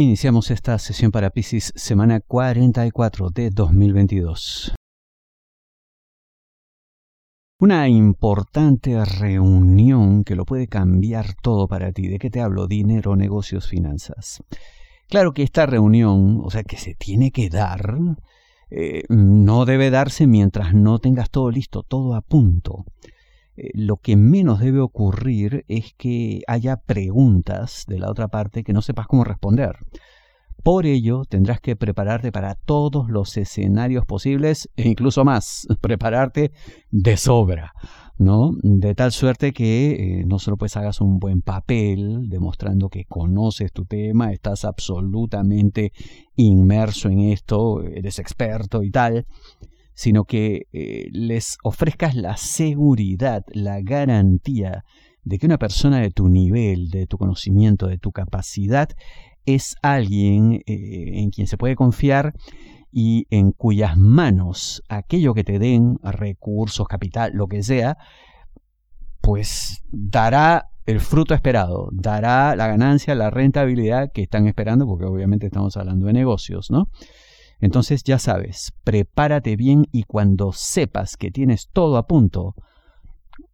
Iniciamos esta sesión para Pisces semana 44 de 2022. Una importante reunión que lo puede cambiar todo para ti. ¿De qué te hablo? Dinero, negocios, finanzas. Claro que esta reunión, o sea, que se tiene que dar, eh, no debe darse mientras no tengas todo listo, todo a punto. Eh, lo que menos debe ocurrir es que haya preguntas de la otra parte que no sepas cómo responder. Por ello, tendrás que prepararte para todos los escenarios posibles e incluso más, prepararte de sobra, ¿no? De tal suerte que eh, no solo pues hagas un buen papel demostrando que conoces tu tema, estás absolutamente inmerso en esto, eres experto y tal, sino que eh, les ofrezcas la seguridad, la garantía de que una persona de tu nivel, de tu conocimiento, de tu capacidad, es alguien eh, en quien se puede confiar y en cuyas manos aquello que te den, recursos, capital, lo que sea, pues dará el fruto esperado, dará la ganancia, la rentabilidad que están esperando, porque obviamente estamos hablando de negocios, ¿no? Entonces ya sabes, prepárate bien y cuando sepas que tienes todo a punto,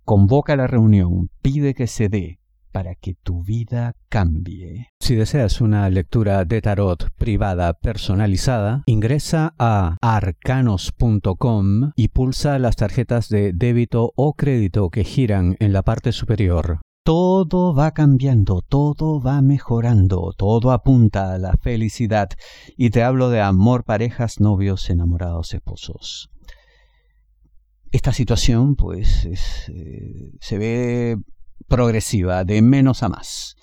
convoca la reunión, pide que se dé, para que tu vida cambie. Si deseas una lectura de tarot privada personalizada, ingresa a arcanos.com y pulsa las tarjetas de débito o crédito que giran en la parte superior. Todo va cambiando, todo va mejorando, todo apunta a la felicidad y te hablo de amor, parejas, novios, enamorados, esposos. Esta situación pues eh, se ve progresiva, de menos a más.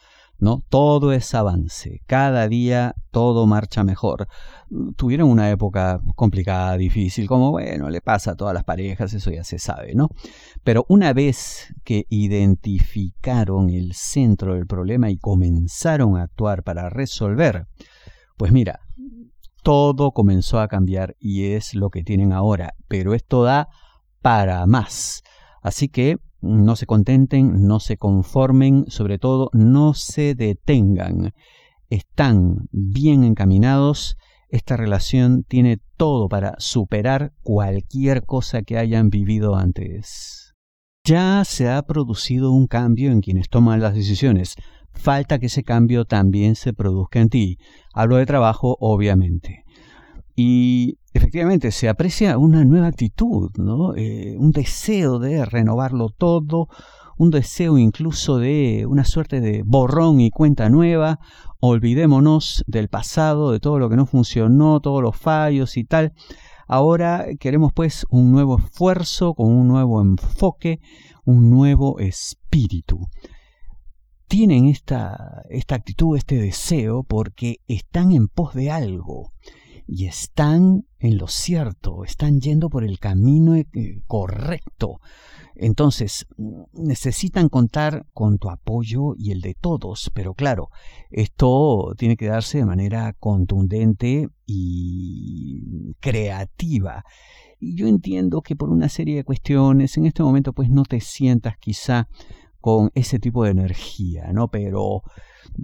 Todo es avance, cada día todo marcha mejor. Tuvieron una época complicada, difícil, como bueno, le pasa a todas las parejas, eso ya se sabe, ¿no? Pero una vez que identificaron el centro del problema y comenzaron a actuar para resolver, pues mira, todo comenzó a cambiar y es lo que tienen ahora, pero esto da para más. Así que no se contenten, no se conformen, sobre todo no se detengan. Están bien encaminados, esta relación tiene todo para superar cualquier cosa que hayan vivido antes. Ya se ha producido un cambio en quienes toman las decisiones. Falta que ese cambio también se produzca en ti. Hablo de trabajo, obviamente. Y efectivamente se aprecia una nueva actitud, ¿no? Eh, un deseo de renovarlo todo, un deseo incluso de una suerte de borrón y cuenta nueva, olvidémonos del pasado, de todo lo que no funcionó, todos los fallos y tal. Ahora queremos pues un nuevo esfuerzo, con un nuevo enfoque, un nuevo espíritu. Tienen esta, esta actitud, este deseo, porque están en pos de algo y están en lo cierto, están yendo por el camino eh, correcto. Entonces, necesitan contar con tu apoyo y el de todos, pero claro, esto tiene que darse de manera contundente y creativa. Y yo entiendo que por una serie de cuestiones, en este momento pues no te sientas quizá con ese tipo de energía, ¿no? Pero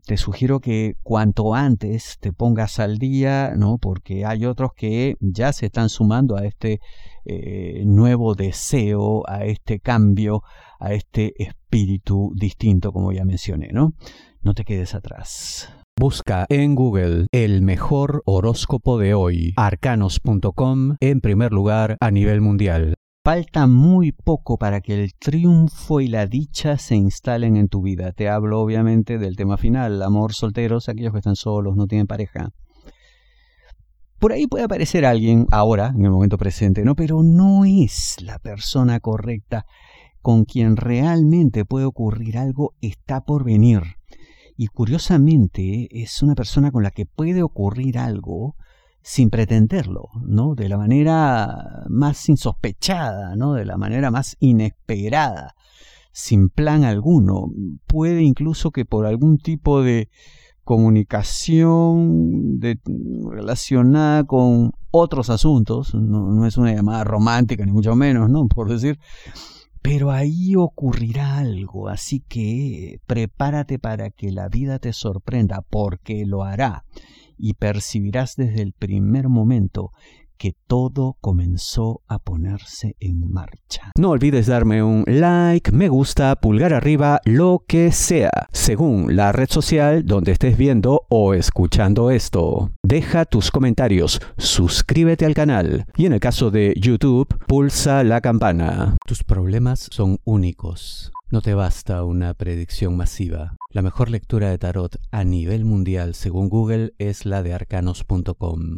te sugiero que cuanto antes te pongas al día, ¿no? Porque hay otros que ya se están sumando a este eh, nuevo deseo, a este cambio, a este espíritu distinto, como ya mencioné, ¿no? No te quedes atrás. Busca en Google el mejor horóscopo de hoy, arcanos.com, en primer lugar a nivel mundial. Falta muy poco para que el triunfo y la dicha se instalen en tu vida. Te hablo obviamente del tema final, amor, solteros, aquellos que están solos, no tienen pareja. Por ahí puede aparecer alguien ahora, en el momento presente, ¿no? Pero no es la persona correcta con quien realmente puede ocurrir algo, está por venir. Y curiosamente es una persona con la que puede ocurrir algo sin pretenderlo, ¿no? De la manera más insospechada, ¿no? De la manera más inesperada, sin plan alguno. Puede incluso que por algún tipo de comunicación relacionada con otros asuntos, no, no, es una llamada romántica ni mucho menos, ¿no? Por decir, pero ahí ocurrirá algo, así que prepárate para que la vida te sorprenda, porque lo hará y percibirás desde el primer momento que todo comenzó a ponerse en marcha. No olvides darme un like, me gusta, pulgar arriba, lo que sea, según la red social donde estés viendo o escuchando esto. Deja tus comentarios, suscríbete al canal y en el caso de YouTube, pulsa la campana. Tus problemas son únicos. No te basta una predicción masiva. La mejor lectura de tarot a nivel mundial según Google es la de arcanos.com.